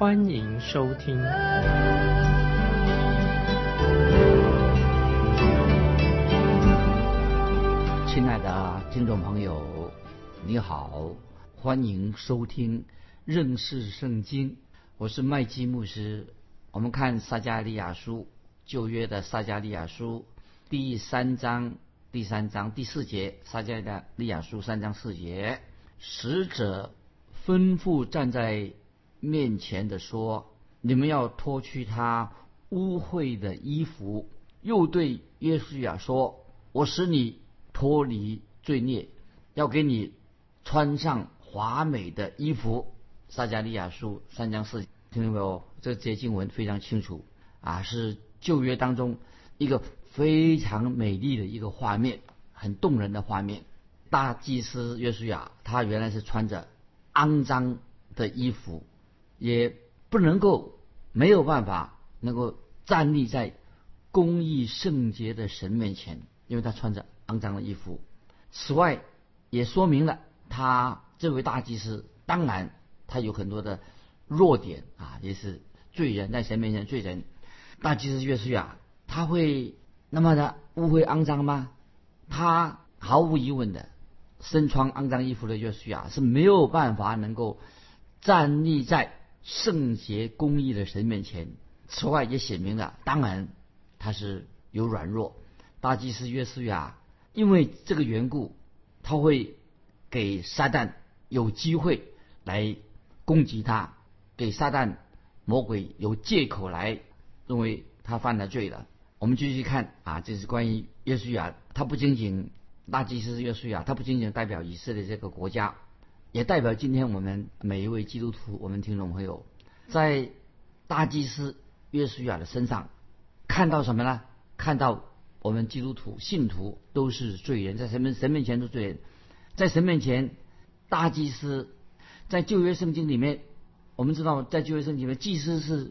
欢迎收听。亲爱的听众朋友，你好，欢迎收听认识圣经。我是麦基牧师。我们看撒加利亚书，旧约的撒加利亚书第三章。第三章第四节，撒迦的利亚书三章四节，使者吩咐站在面前的说：“你们要脱去他污秽的衣服。”又对约书亚说：“我使你脱离罪孽，要给你穿上华美的衣服。”撒迦利亚书三章四，听到没有？这节经文非常清楚啊，是旧约当中一个。非常美丽的一个画面，很动人的画面。大祭司约书亚，他原来是穿着肮脏的衣服，也不能够没有办法能够站立在公义圣洁的神面前，因为他穿着肮脏的衣服。此外，也说明了他这位大祭司，当然他有很多的弱点啊，也是罪人，在神面前罪人。大祭司约书亚，他会。那么的污秽肮脏吗？他毫无疑问的，身穿肮脏衣服的约书亚是没有办法能够站立在圣洁公义的神面前。此外，也写明了，当然他是有软弱。大祭司约书亚因为这个缘故，他会给撒旦有机会来攻击他，给撒旦魔鬼有借口来认为他犯了罪了。我们继续看啊，这是关于约书亚，他不仅仅大祭司约书亚，他不仅仅代表以色列这个国家，也代表今天我们每一位基督徒，我们听众朋友，在大祭司约书亚的身上看到什么呢？看到我们基督徒信徒都是罪人，在神面神面前都罪人，在神面前，大祭司在旧约圣经里面，我们知道在旧约圣经里面，祭司是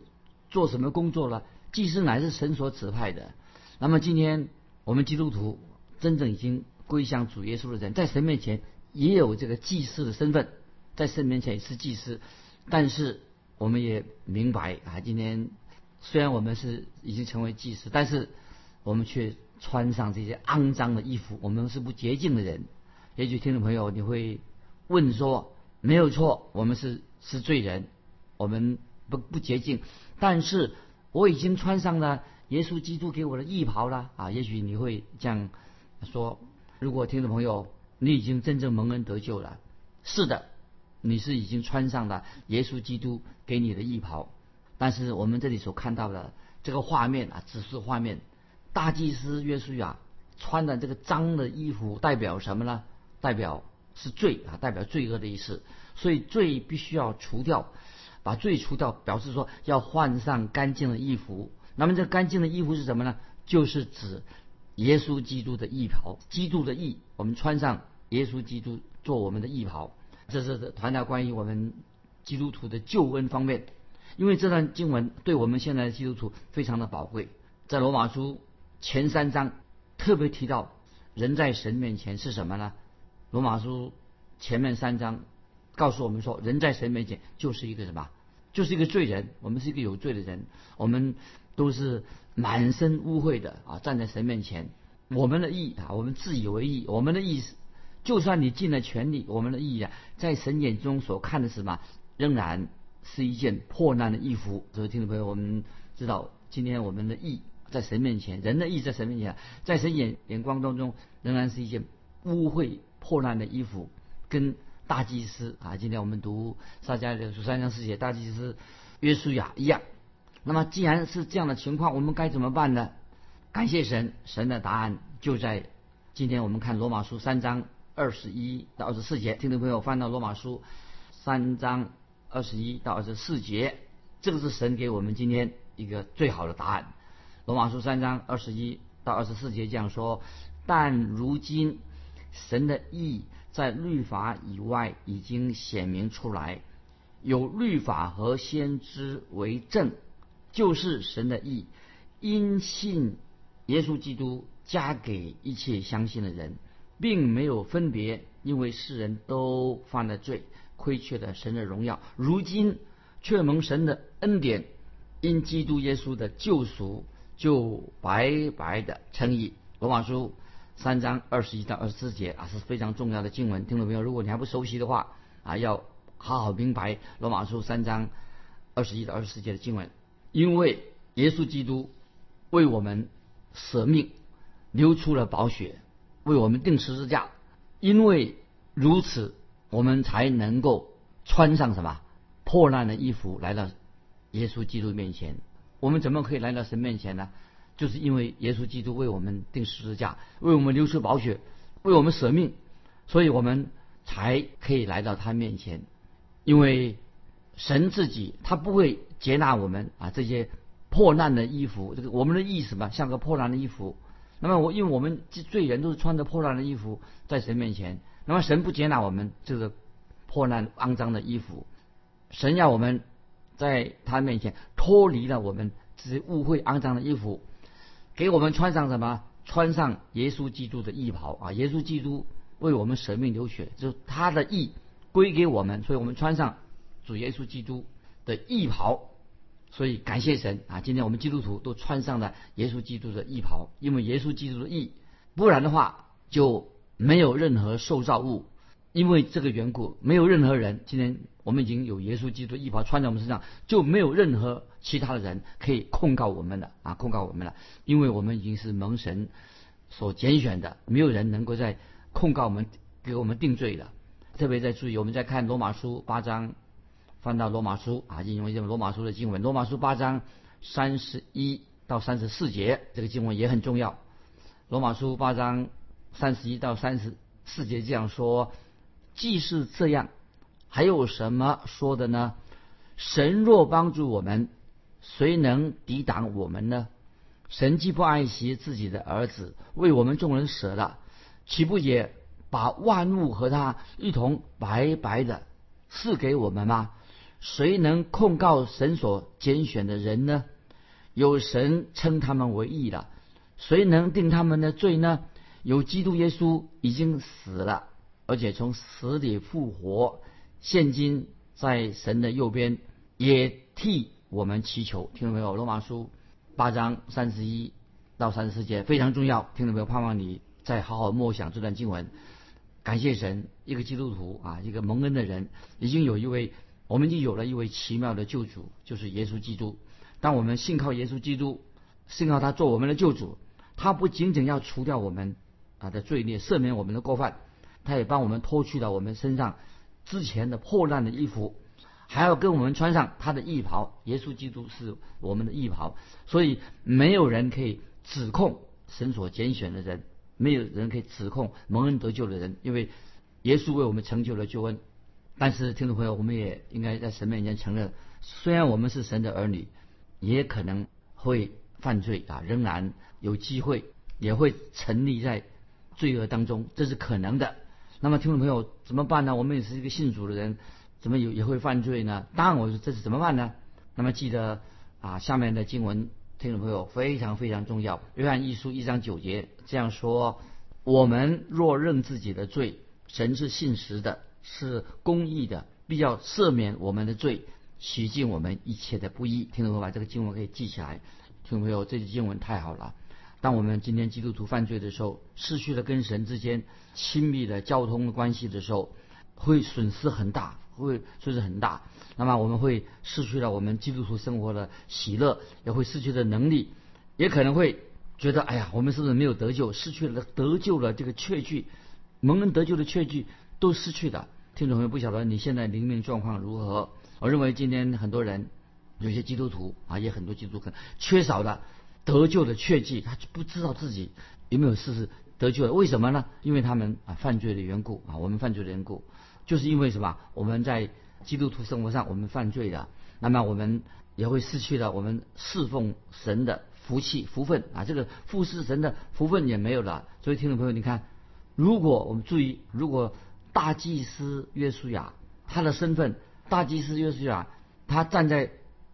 做什么工作了？祭司乃是神所指派的。那么今天我们基督徒真正已经归向主耶稣的人，在神面前也有这个祭司的身份，在神面前也是祭司。但是我们也明白啊，今天虽然我们是已经成为祭司，但是我们却穿上这些肮脏的衣服，我们是不洁净的人。也许听众朋友你会问说：没有错，我们是是罪人，我们不不洁净，但是。我已经穿上了耶稣基督给我的衣袍了啊！也许你会这样说：如果听众朋友你已经真正蒙恩得救了，是的，你是已经穿上了耶稣基督给你的衣袍。但是我们这里所看到的这个画面啊，只是画面。大祭司约书亚穿的这个脏的衣服代表什么呢？代表是罪啊，代表罪恶的意思。所以罪必须要除掉。把罪除掉，表示说要换上干净的衣服。那么这干净的衣服是什么呢？就是指耶稣基督的衣袍，基督的义。我们穿上耶稣基督做我们的义袍，这是谈到关于我们基督徒的救恩方面。因为这段经文对我们现在的基督徒非常的宝贵。在罗马书前三章特别提到，人在神面前是什么呢？罗马书前面三章。告诉我们说，人在神面前就是一个什么？就是一个罪人。我们是一个有罪的人，我们都是满身污秽的啊！站在神面前，我们的义啊，我们自以为义，我们的意思，就算你尽了全力，我们的义啊，在神眼中所看的是什么？仍然是一件破烂的衣服。所以，听众朋友，我们知道，今天我们的义在神面前，人的义在神面前，在神眼眼光当中，仍然是一件污秽破烂的衣服，跟。大祭司啊，今天我们读撒迦利亚书三章四节，大祭司约书亚一样。那么既然是这样的情况，我们该怎么办呢？感谢神，神的答案就在今天。我们看罗马书三章二十一到二十四节，听众朋友翻到罗马书三章二十一到二十四节，这个是神给我们今天一个最好的答案。罗马书三章二十一到二十四节这样说：但如今神的意在律法以外已经显明出来，有律法和先知为证，就是神的意，因信耶稣基督加给一切相信的人，并没有分别，因为世人都犯了罪，亏缺了神的荣耀。如今却蒙神的恩典，因基督耶稣的救赎，就白白的称义。罗马书三章二十一到二十四节啊，是非常重要的经文。听众朋友，如果你还不熟悉的话啊，要好好明白罗马书三章二十一到二十四节的经文，因为耶稣基督为我们舍命，流出了宝血，为我们定十字架。因为如此，我们才能够穿上什么破烂的衣服来到耶稣基督面前。我们怎么可以来到神面前呢？就是因为耶稣基督为我们定十字架，为我们流出宝血，为我们舍命，所以我们才可以来到他面前。因为神自己他不会接纳我们啊这些破烂的衣服，这个我们的意思嘛，像个破烂的衣服。那么我因为我们罪人都是穿着破烂的衣服在神面前，那么神不接纳我们这个破烂肮脏的衣服，神要我们在他面前脱离了我们这些污秽肮脏的衣服。给我们穿上什么？穿上耶稣基督的义袍啊！耶稣基督为我们舍命流血，就是他的义归给我们，所以我们穿上主耶稣基督的义袍。所以感谢神啊！今天我们基督徒都穿上了耶稣基督的义袍，因为耶稣基督的义，不然的话就没有任何受造物。因为这个缘故，没有任何人。今天我们已经有耶稣基督的衣袍穿在我们身上，就没有任何其他的人可以控告我们了啊！控告我们了，因为我们已经是蒙神所拣选的，没有人能够在控告我们、给我们定罪的。特别在注意，我们在看罗马书八章，翻到罗马书啊，引用一下罗马书的经文，罗马书八章三十一到三十四节，这个经文也很重要。罗马书八章三十一到三十四节这样说。既是这样，还有什么说的呢？神若帮助我们，谁能抵挡我们呢？神既不爱惜自己的儿子，为我们众人舍了，岂不也把万物和他一同白白的赐给我们吗？谁能控告神所拣选的人呢？有神称他们为义了，谁能定他们的罪呢？有基督耶稣已经死了。而且从死里复活，现今在神的右边，也替我们祈求。听到没有？罗马书八章三十一到三十四节非常重要。听到没有？盼望你再好好默想这段经文。感谢神，一个基督徒啊，一个蒙恩的人，已经有一位，我们已经有了一位奇妙的救主，就是耶稣基督。当我们信靠耶稣基督，信靠他做我们的救主，他不仅仅要除掉我们啊的罪孽，赦免我们的过犯。他也帮我们脱去了我们身上之前的破烂的衣服，还要跟我们穿上他的衣袍。耶稣基督是我们的衣袍，所以没有人可以指控神所拣选的人，没有人可以指控蒙恩得救的人，因为耶稣为我们成就了救恩。但是听众朋友，我们也应该在神面前承认，虽然我们是神的儿女，也可能会犯罪啊，仍然有机会也会沉溺在罪恶当中，这是可能的。那么，听众朋友怎么办呢？我们也是一个信主的人，怎么有也会犯罪呢？当然，我说这是怎么办呢？那么记得啊，下面的经文，听众朋友非常非常重要。约翰一书一章九节这样说：我们若认自己的罪，神是信实的，是公义的，必要赦免我们的罪，洗净我们一切的不义。听众朋友把这个经文可以记起来。听众朋友，这句经文太好了。当我们今天基督徒犯罪的时候，失去了跟神之间亲密的交通关系的时候，会损失很大，会损失很大。那么我们会失去了我们基督徒生活的喜乐，也会失去的能力，也可能会觉得，哎呀，我们是不是没有得救，失去了得救了这个确据，蒙恩得救的确据都失去了。听众朋友，不晓得你现在灵命状况如何？我认为今天很多人，有些基督徒啊，也很多基督徒缺少的。得救的确据，他就不知道自己有没有事是得救的，为什么呢？因为他们啊犯罪的缘故啊，我们犯罪的缘故，就是因为什么？我们在基督徒生活上我们犯罪的，那么我们也会失去了我们侍奉神的福气福分啊，这个服侍神的福分也没有了。所以听众朋友，你看，如果我们注意，如果大祭司约书亚他的身份，大祭司约书亚他站在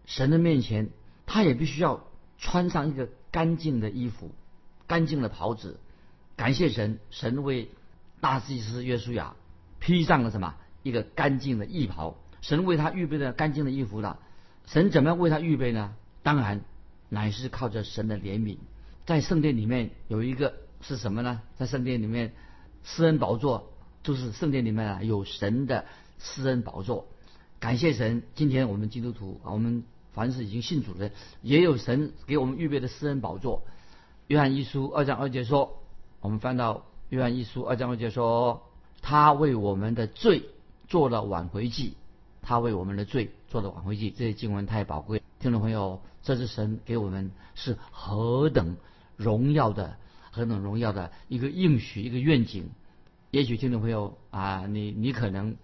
神的面前，他也必须要穿上一个干净的衣服，干净的袍子，感谢神，神为大祭司约书亚披上了什么一个干净的衣袍，神为他预备了干净的衣服了。神怎么样为他预备呢？当然，乃是靠着神的怜悯。在圣殿里面有一个是什么呢？在圣殿里面，施恩宝座就是圣殿里面啊有神的私恩宝座。感谢神，今天我们基督徒啊，我们凡是已经信主的，也有神给我们预备的私恩宝座。约翰一书二章二节说，我们翻到约翰一书二章二节说，他为我们的罪做了挽回祭。他为我们的罪做了挽回祭，这些经文太宝贵。听众朋友，这是神给我们是何等荣耀的、何等荣耀的一个应许、一个愿景。也许听众朋友啊，你你可能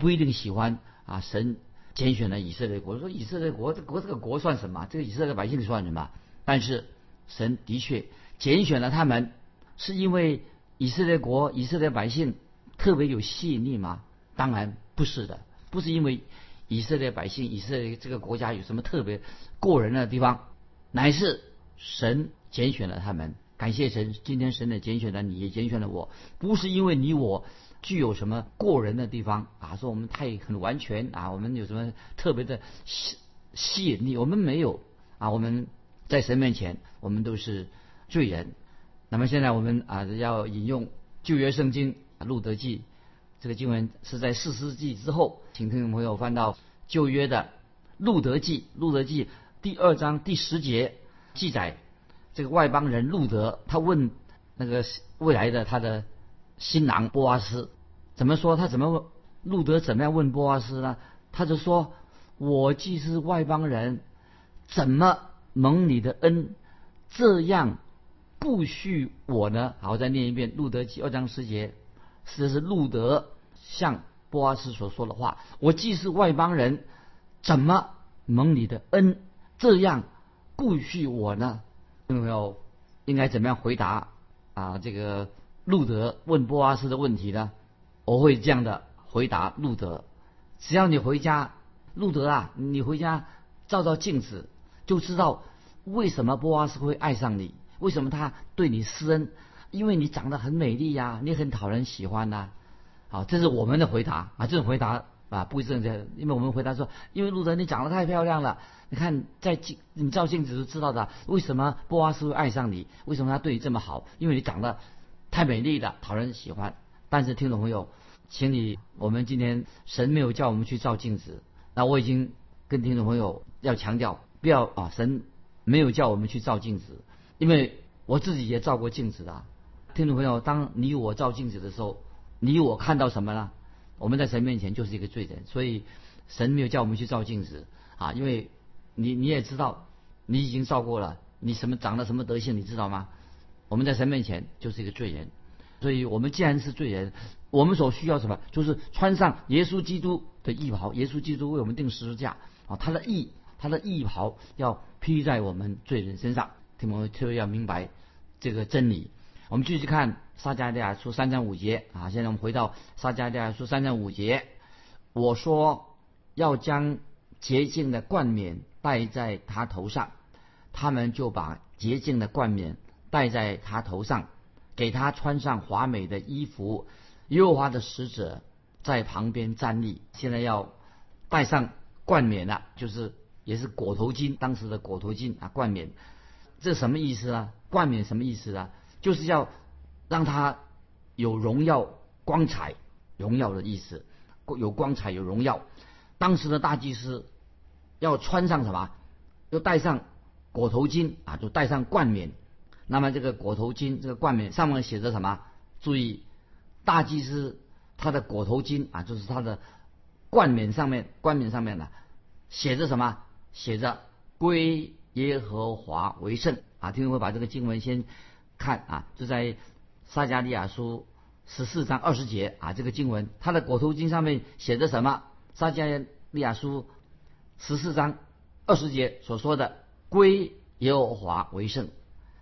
不一定喜欢啊，神拣选了以色列国，说以色列国这国这个国算什么？这个以色列百姓算什么？但是神的确拣选了他们，是因为以色列国、以色列百姓特别有吸引力吗？当然不是的。不是因为以色列百姓、以色列这个国家有什么特别过人的地方，乃是神拣选了他们。感谢神，今天神的拣选了你，也拣选了我。不是因为你我具有什么过人的地方啊，说我们太很完全啊，我们有什么特别的吸吸引力？我们没有啊，我们在神面前，我们都是罪人。那么现在我们啊要引用旧约圣经路德记。这个经文是在四世纪之后，请听众朋友翻到旧约的路德记，路德记第二章第十节记载，这个外邦人路德他问那个未来的他的新郎波阿斯，怎么说？他怎么问？路德怎么样问波阿斯呢？他就说：“我既是外邦人，怎么蒙你的恩，这样不许我呢？”好，我再念一遍路德记二章十节。这是路德向波阿斯所说的话。我既是外邦人，怎么蒙你的恩这样不恤我呢？有没有应该怎么样回答啊？这个路德问波阿斯的问题呢？我会这样的回答路德：只要你回家，路德啊，你回家照照镜子，就知道为什么波阿斯会爱上你，为什么他对你施恩。因为你长得很美丽呀，你很讨人喜欢呐，好，这是我们的回答啊，这种回答啊不正确，因为我们回答说，因为路德你长得太漂亮了，你看在镜你照镜子都知道的，为什么波阿斯会爱上你？为什么他对你这么好？因为你长得太美丽了，讨人喜欢。但是听众朋友，请你，我们今天神没有叫我们去照镜子，那我已经跟听众朋友要强调，不要啊，神没有叫我们去照镜子，因为我自己也照过镜子的。听众朋友，当你我照镜子的时候，你我看到什么呢？我们在神面前就是一个罪人，所以神没有叫我们去照镜子啊，因为你你也知道，你已经照过了，你什么长得什么德性，你知道吗？我们在神面前就是一个罪人，所以我们既然是罪人，我们所需要什么？就是穿上耶稣基督的义袍，耶稣基督为我们定十字架啊，他的义，他的义袍要披在我们罪人身上。听众朋友特别要明白这个真理。我们继续看撒迦利亚书三章五节啊，现在我们回到撒迦利亚书三章五节，我说要将洁净的冠冕戴在他头上，他们就把洁净的冠冕戴在他头上，给他穿上华美的衣服。优华的使者在旁边站立，现在要戴上冠冕了，就是也是裹头巾，当时的裹头巾啊，冠冕，这什么意思呢？冠冕什么意思呢？就是要让他有荣耀、光彩、荣耀的意思，有光彩、有荣耀。当时的大祭司要穿上什么？要戴上裹头巾啊，就戴上冠冕。那么这个裹头巾、这个冠冕上面写着什么？注意，大祭司他的裹头巾啊，就是他的冠冕上面，冠冕上面呢写着什么？写着归耶和华为圣啊。听众会把这个经文先。看啊，就在撒加利亚书十四章二十节啊，这个经文，它的裹头巾上面写着什么？撒加利亚书十四章二十节所说的归耶和华为圣。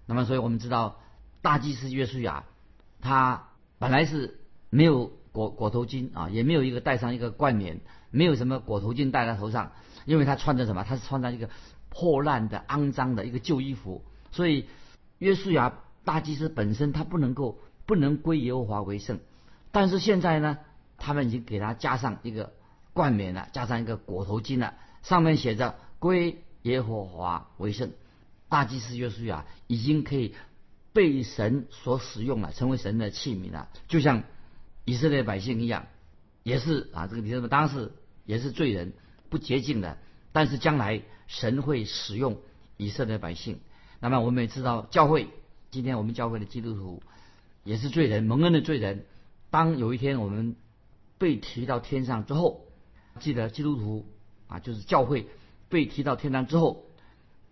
那么，所以我们知道大祭司约书亚他本来是没有裹裹头巾啊，也没有一个戴上一个冠冕，没有什么裹头巾戴在头上，因为他穿着什么？他是穿着一个破烂的、肮脏的一个旧衣服。所以约书亚大祭司本身他不能够不能归耶和华为圣。但是现在呢，他们已经给他加上一个冠冕了，加上一个裹头巾了，上面写着“归耶和华为圣”。大祭司约书亚已经可以被神所使用了，成为神的器皿了，就像以色列百姓一样，也是啊，这个你什么？当时也是罪人，不洁净的。但是将来神会使用以色列百姓。那么我们也知道，教会今天我们教会的基督徒也是罪人，蒙恩的罪人。当有一天我们被提到天上之后，记得基督徒啊，就是教会被提到天上之后，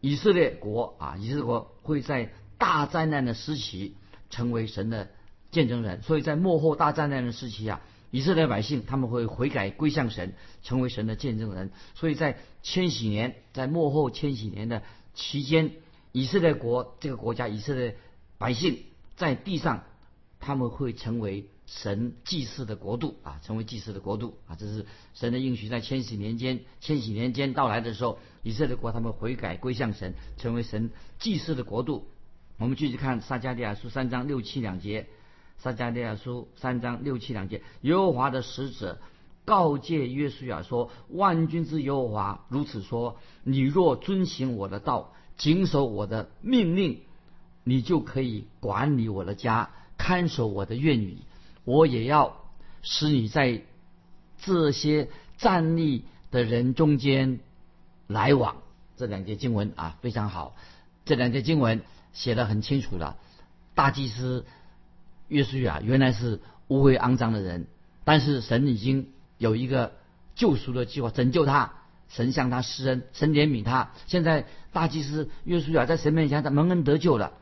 以色列国啊，以色列国会在大灾难的时期成为神的见证人。所以在幕后大灾难的时期啊，以色列百姓他们会悔改归向神，成为神的见证人。所以在千禧年，在幕后千禧年的期间，以色列国这个国家，以色列百姓在地上他们会成为。神祭祀的国度啊，成为祭祀的国度啊，这是神的应许，在千禧年间，千禧年间到来的时候，以色列国他们悔改归向神，成为神祭祀的国度。我们继续看撒迦利亚书三章六七两节，撒迦利亚书三章六七两节，耶和华的使者告诫约书亚说：“万军之耶和华如此说：你若遵行我的道，谨守我的命令，你就可以管理我的家，看守我的院宇。”我也要使你在这些站立的人中间来往。这两节经文啊非常好，这两节经文写的很清楚了。大祭司约书亚原来是污秽肮脏的人，但是神已经有一个救赎的计划，拯救他。神向他施恩，神怜悯他。现在大祭司约书亚在神面前他蒙恩得救了，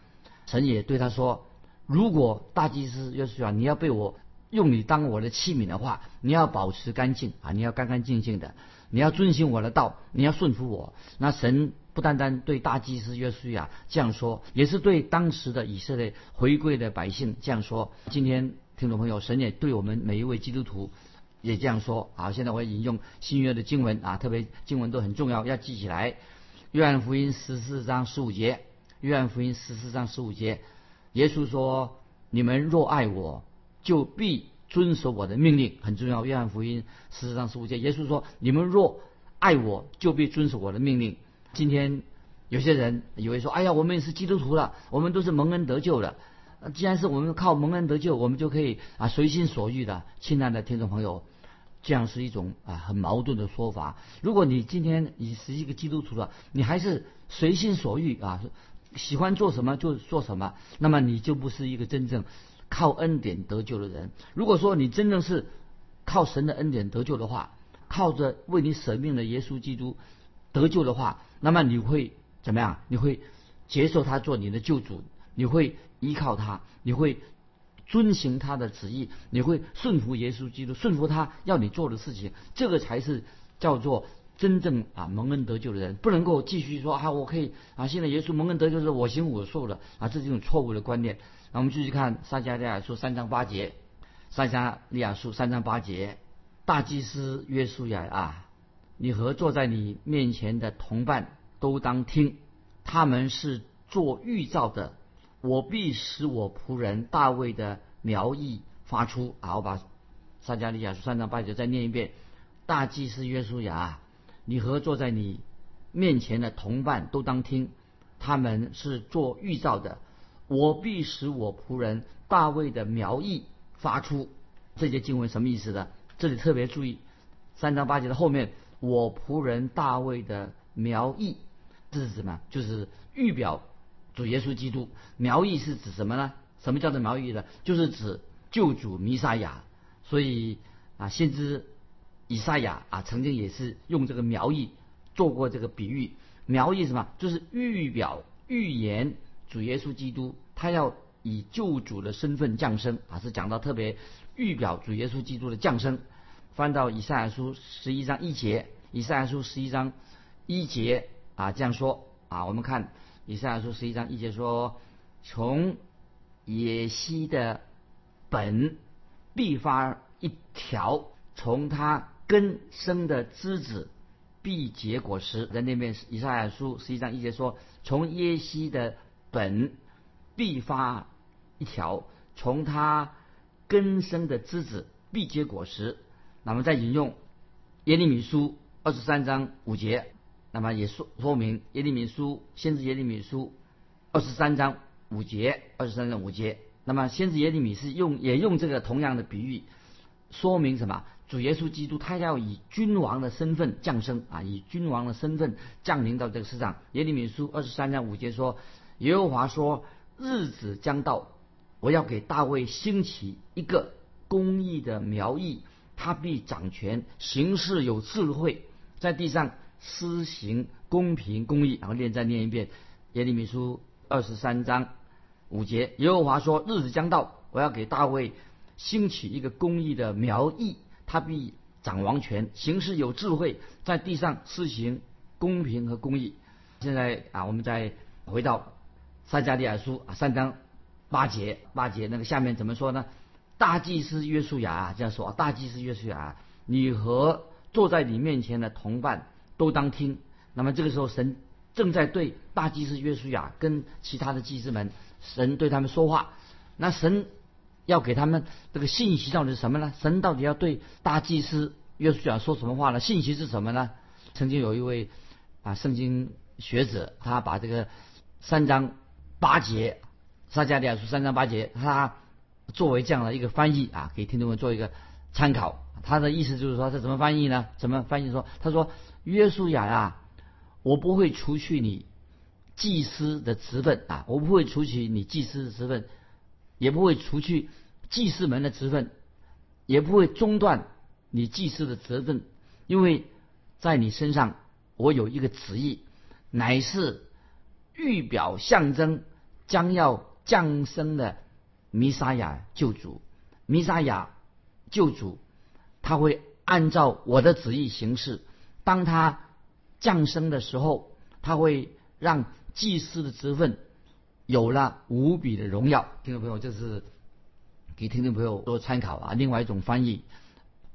神也对他说。如果大祭司约书亚，你要被我用你当我的器皿的话，你要保持干净啊，你要干干净净的，你要遵循我的道，你要顺服我。那神不单单对大祭司约书亚这样说，也是对当时的以色列回归的百姓这样说。今天听众朋友，神也对我们每一位基督徒也这样说。好，现在我引用新约的经文啊，特别经文都很重要，要记起来。约翰福音十四章十五节，约翰福音十四章十五节。耶稣说：“你们若爱我，就必遵守我的命令。很重要。约翰福音十四章十五节，耶稣说：‘你们若爱我，就必遵守我的命令。’今天有些人以为说：‘哎呀，我们也是基督徒了，我们都是蒙恩得救的。既然是我们靠蒙恩得救，我们就可以啊随心所欲的。’亲爱的听众朋友，这样是一种啊很矛盾的说法。如果你今天你是一个基督徒了，你还是随心所欲啊。”喜欢做什么就做什么，那么你就不是一个真正靠恩典得救的人。如果说你真正是靠神的恩典得救的话，靠着为你舍命的耶稣基督得救的话，那么你会怎么样？你会接受他做你的救主，你会依靠他，你会遵行他的旨意，你会顺服耶稣基督，顺服他要你做的事情。这个才是叫做。真正啊蒙恩得救的人不能够继续说啊我可以啊现在耶稣蒙恩得救是我行我素了啊这是一种错误的观念。那我们继续看撒迦利亚书三章八节，撒迦利亚书三章八节，大祭司约书亚啊，你和坐在你面前的同伴都当听，他们是做预兆的，我必使我仆人大卫的苗裔发出。好，我把撒迦利亚书三章八节再念一遍，大祭司约书亚。你和坐在你面前的同伴都当听，他们是做预兆的。我必使我仆人大卫的苗裔发出。这节经文什么意思呢？这里特别注意三章八节的后面，我仆人大卫的苗裔，这是什么？就是预表主耶稣基督。苗裔是指什么呢？什么叫做苗裔呢？就是指救主弥撒亚。所以啊，先知。以赛亚啊，曾经也是用这个苗裔做过这个比喻。苗裔什么？就是预表、预言主耶稣基督，他要以救主的身份降生啊，是讲到特别预表主耶稣基督的降生。翻到以赛亚书十一章一节，以赛亚书十一章一节啊这样说啊，我们看以赛亚书十一章一节说，从野溪的本必发一条，从他根生的枝子必结果实。在那边以赛亚书十一章一节说，从耶西的本必发一条，从它根生的枝子必结果实。那么再引用耶利米书二十三章五节，那么也说说明耶利米书先知耶利米书二十三章五节，二十三章五节。那么先知耶利米是用也用这个同样的比喻，说明什么？主耶稣基督他要以君王的身份降生啊，以君王的身份降临到这个世上。耶利米书二十三章五节说：“耶和华说，日子将到，我要给大卫兴起一个公义的苗裔。”他必掌权，行事有智慧，在地上施行公平公义。然后念再念一遍，耶利米书二十三章五节，耶和华说：日子将到，我要给大卫兴起一个公义的苗裔，他必掌王权，行事有智慧，在地上施行公平和公义。现在啊，我们再回到撒加利亚书啊三章八节，八节那个下面怎么说呢？大祭司约书亚这样说：“大祭司约书亚，你和坐在你面前的同伴都当听。”那么这个时候，神正在对大祭司约书亚跟其他的祭司们，神对他们说话。那神要给他们这个信息到底是什么呢？神到底要对大祭司约书亚说什么话呢？信息是什么呢？曾经有一位啊圣经学者，他把这个三章八节撒迦利亚书三章八节，他。作为这样的一个翻译啊，给听众们做一个参考。他的意思就是说，这怎么翻译呢？怎么翻译？说他说：“约书亚呀，我不会除去你祭司的职分啊，我不会除去你祭司的职分，也不会除去祭司们的职分，也不会中断你祭司的责任，因为在你身上我有一个旨意，乃是预表象征将要降生的。”弥撒亚救主，弥撒亚救主，他会按照我的旨意行事。当他降生的时候，他会让祭司的职分有了无比的荣耀。听众朋友，这是给听众朋友做参考啊。另外一种翻译，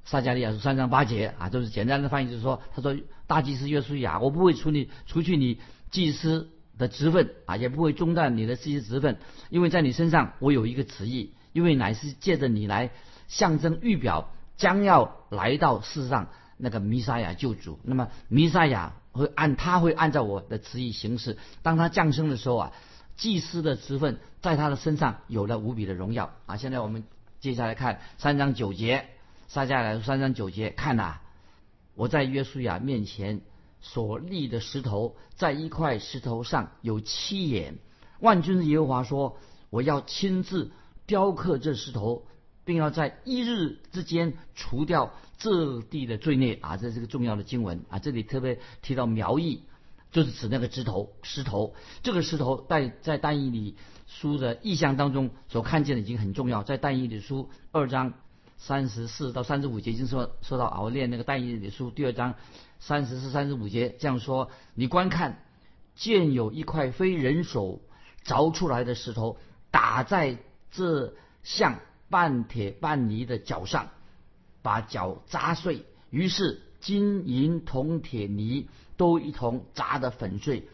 撒加利亚书三章八节啊，就是简单的翻译，就是说，他说大祭司约书亚，我不会除你除去你祭司。的职分啊，也不会中断你的这些职分，因为在你身上我有一个旨意，因为乃是借着你来象征预表将要来到世上那个弥撒亚救主。那么弥撒亚会按他会按照我的旨意行事。当他降生的时候啊，祭司的职分在他的身上有了无比的荣耀啊。现在我们接下来看三章九节，撒下来三章九节，看呐，我在约书亚面前。所立的石头，在一块石头上有七眼。万军的耶和华说：“我要亲自雕刻这石头，并要在一日之间除掉这地的罪孽。”啊，这是个重要的经文啊！这里特别提到苗裔，就是指那个石头。石头，这个石头在在但以理书的意象当中所看见的已经很重要。在但以理书二章三十四到三十五节已经说说到啊，我念那个但以理书第二章。三十四、三十五节这样说：你观看，见有一块非人手凿出来的石头，打在这像半铁半泥的脚上，把脚砸碎。于是金银铜铁泥都一同砸得粉碎，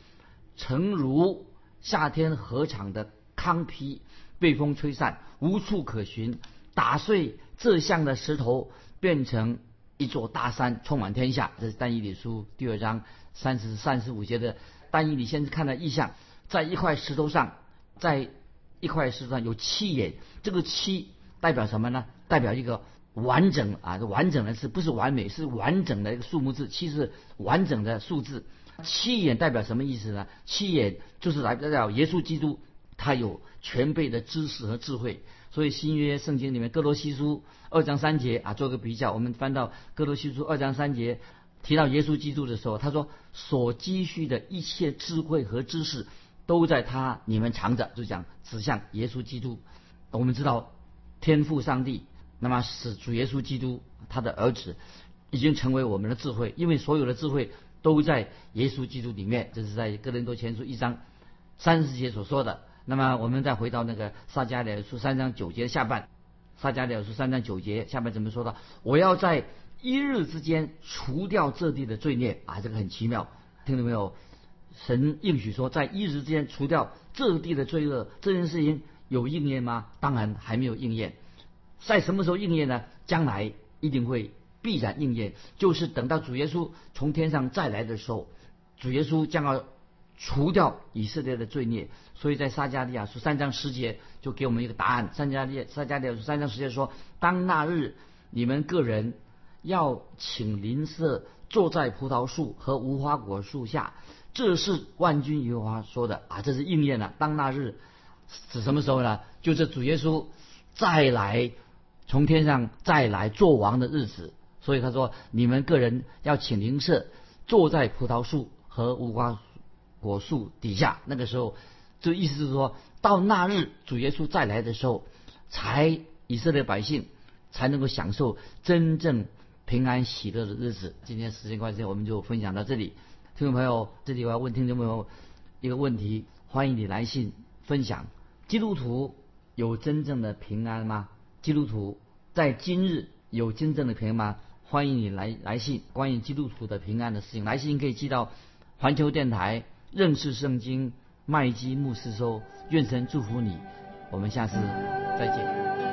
诚如夏天河场的糠坯被风吹散，无处可寻。打碎这像的石头，变成。一座大山充满天下，这是单一理书第二章三十三十五节的单一理先是看到异象，在一块石头上，在一块石头上有七眼，这个七代表什么呢？代表一个完整啊，完整的是不是完美？是完整的一个数目字，七是完整的数字。七眼代表什么意思呢？七眼就是来代表耶稣基督，他有全备的知识和智慧。所以新约圣经里面哥罗西书二章三节啊，做个比较，我们翻到哥罗西书二章三节，提到耶稣基督的时候，他说所积蓄的一切智慧和知识都在他里面藏着，就讲指向耶稣基督。我们知道天父上帝，那么使主耶稣基督他的儿子已经成为我们的智慧，因为所有的智慧都在耶稣基督里面。这是在哥林多前书一章三十节所说的。那么我们再回到那个撒迦利亚书三章九节下半，撒迦利亚书三章九节下半怎么说的？我要在一日之间除掉这地的罪孽啊！这个很奇妙，听到没有？神应许说，在一日之间除掉这地的罪恶，这件事情有应验吗？当然还没有应验。在什么时候应验呢？将来一定会必然应验，就是等到主耶稣从天上再来的时候，主耶稣将要除掉以色列的罪孽。所以在撒迦利亚书三章十节就给我们一个答案。撒迦利撒迦利亚书三章十节说：“当那日，你们个人要请邻舍坐在葡萄树和无花果树下。”这是万军耶和华说的啊，这是应验了。当那日指什么时候呢？就是主耶稣再来从天上再来做王的日子。所以他说，你们个人要请灵舍坐在葡萄树和无花果树底下。那个时候，这意思是说到那日主耶稣再来的时候，才以色列百姓才能够享受真正平安喜乐的日子。今天时间关系，我们就分享到这里。听众朋友，这里我要问听众朋友一个问题，欢迎你来信分享：基督徒有真正的平安吗？基督徒在今日有真正的平安吗？欢迎你来来信，关于基督徒的平安的事情，来信可以寄到环球电台认识圣经麦基牧师收。愿神祝福你，我们下次再见。